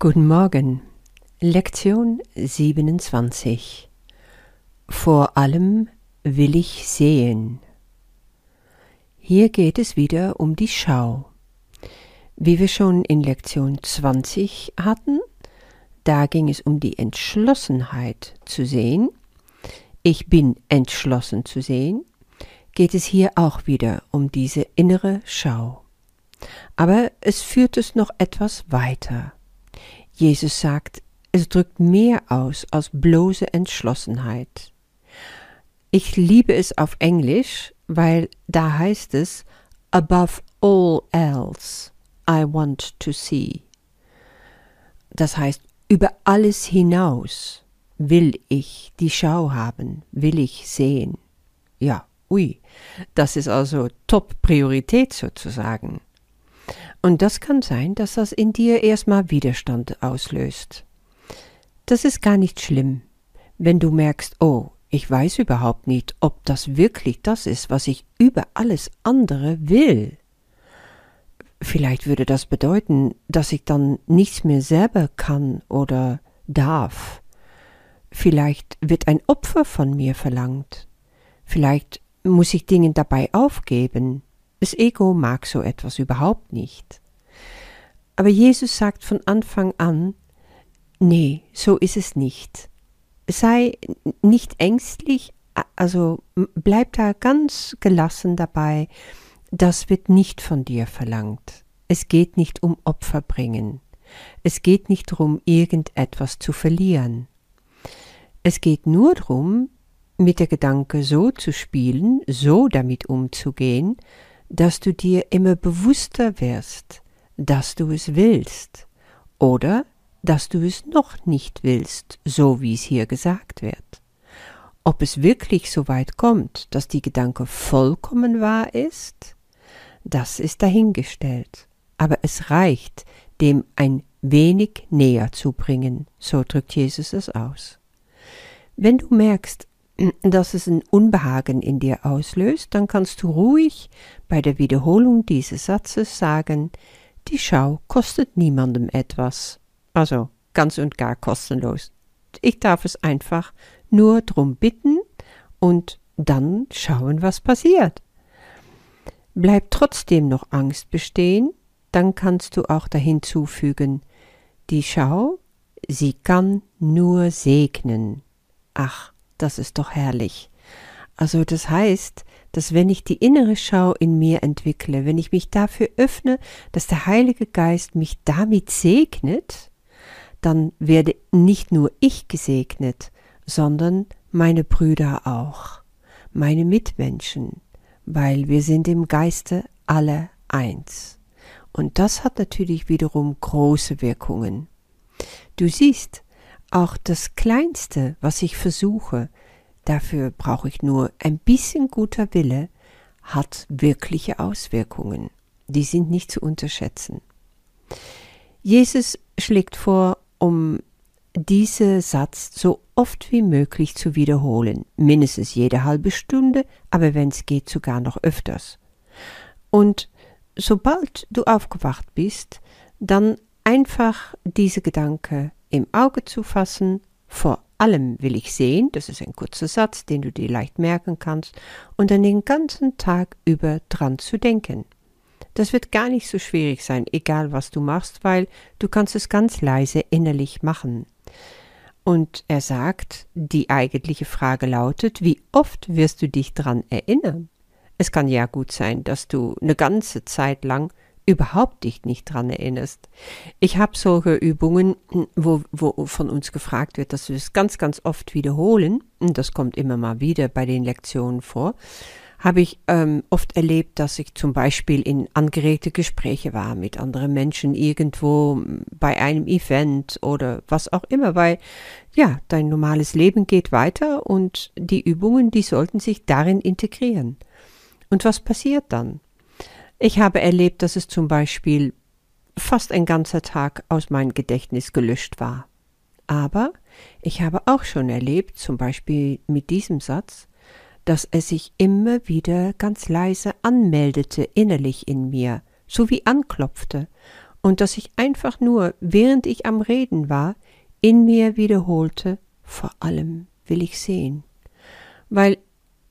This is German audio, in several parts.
Guten Morgen. Lektion 27. Vor allem will ich sehen. Hier geht es wieder um die Schau. Wie wir schon in Lektion 20 hatten, da ging es um die Entschlossenheit zu sehen. Ich bin entschlossen zu sehen. Geht es hier auch wieder um diese innere Schau. Aber es führt es noch etwas weiter. Jesus sagt, es drückt mehr aus als bloße Entschlossenheit. Ich liebe es auf Englisch, weil da heißt es above all else I want to see. Das heißt, über alles hinaus will ich die Schau haben, will ich sehen. Ja, ui, das ist also Top-Priorität sozusagen. Und das kann sein, dass das in dir erstmal Widerstand auslöst. Das ist gar nicht schlimm, wenn du merkst, oh, ich weiß überhaupt nicht, ob das wirklich das ist, was ich über alles andere will. Vielleicht würde das bedeuten, dass ich dann nichts mehr selber kann oder darf. Vielleicht wird ein Opfer von mir verlangt. Vielleicht muss ich Dinge dabei aufgeben. Das Ego mag so etwas überhaupt nicht. Aber Jesus sagt von Anfang an, nee, so ist es nicht. Sei nicht ängstlich, also bleib da ganz gelassen dabei, das wird nicht von dir verlangt. Es geht nicht um Opfer bringen. Es geht nicht darum, irgendetwas zu verlieren. Es geht nur darum, mit der Gedanke so zu spielen, so damit umzugehen, dass du dir immer bewusster wirst, dass du es willst oder dass du es noch nicht willst, so wie es hier gesagt wird. Ob es wirklich so weit kommt, dass die Gedanke vollkommen wahr ist, das ist dahingestellt. Aber es reicht, dem ein wenig näher zu bringen, so drückt Jesus es aus. Wenn du merkst, dass es ein Unbehagen in dir auslöst, dann kannst du ruhig bei der Wiederholung dieses Satzes sagen, die Schau kostet niemandem etwas. Also ganz und gar kostenlos. Ich darf es einfach nur drum bitten und dann schauen, was passiert. Bleibt trotzdem noch Angst bestehen, dann kannst du auch dahin zufügen, die Schau, sie kann nur segnen. Ach, das ist doch herrlich. Also das heißt, dass wenn ich die innere Schau in mir entwickle, wenn ich mich dafür öffne, dass der Heilige Geist mich damit segnet, dann werde nicht nur ich gesegnet, sondern meine Brüder auch, meine Mitmenschen, weil wir sind im Geiste alle eins. Und das hat natürlich wiederum große Wirkungen. Du siehst, auch das Kleinste, was ich versuche, dafür brauche ich nur ein bisschen guter Wille, hat wirkliche Auswirkungen. Die sind nicht zu unterschätzen. Jesus schlägt vor, um diesen Satz so oft wie möglich zu wiederholen, mindestens jede halbe Stunde, aber wenn es geht sogar noch öfters. Und sobald du aufgewacht bist, dann einfach diese Gedanke im Auge zu fassen, vor allem will ich sehen, das ist ein kurzer Satz, den du dir leicht merken kannst, und dann den ganzen Tag über dran zu denken. Das wird gar nicht so schwierig sein, egal was du machst, weil du kannst es ganz leise innerlich machen. Und er sagt, die eigentliche Frage lautet, wie oft wirst du dich dran erinnern? Es kann ja gut sein, dass du eine ganze Zeit lang überhaupt dich nicht dran erinnerst. Ich habe solche Übungen, wo, wo von uns gefragt wird, dass wir es ganz, ganz oft wiederholen, und das kommt immer mal wieder bei den Lektionen vor, habe ich ähm, oft erlebt, dass ich zum Beispiel in angeregte Gespräche war mit anderen Menschen irgendwo bei einem Event oder was auch immer, weil ja, dein normales Leben geht weiter und die Übungen, die sollten sich darin integrieren. Und was passiert dann? Ich habe erlebt, dass es zum Beispiel fast ein ganzer Tag aus meinem Gedächtnis gelöscht war. Aber ich habe auch schon erlebt, zum Beispiel mit diesem Satz, dass es sich immer wieder ganz leise anmeldete innerlich in mir, so wie anklopfte, und dass ich einfach nur, während ich am Reden war, in mir wiederholte, vor allem will ich sehen. Weil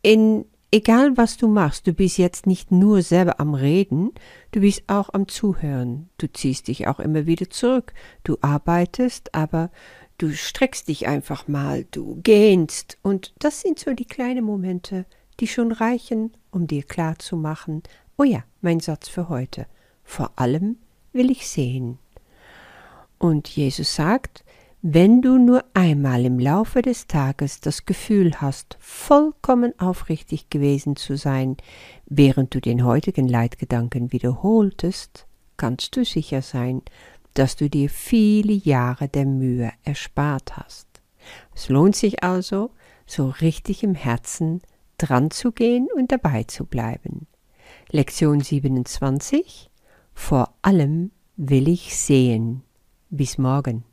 in egal was du machst, du bist jetzt nicht nur selber am Reden, du bist auch am Zuhören. Du ziehst dich auch immer wieder zurück. Du arbeitest, aber du streckst dich einfach mal, du gähnst. Und das sind so die kleinen Momente, die schon reichen, um dir klar zu machen, oh ja, mein Satz für heute. Vor allem will ich sehen. Und Jesus sagt, wenn du nur einmal im Laufe des Tages das Gefühl hast, vollkommen aufrichtig gewesen zu sein, während du den heutigen Leitgedanken wiederholtest, kannst du sicher sein, dass du dir viele Jahre der Mühe erspart hast. Es lohnt sich also, so richtig im Herzen dran zu gehen und dabei zu bleiben. Lektion 27 Vor allem will ich sehen. Bis morgen.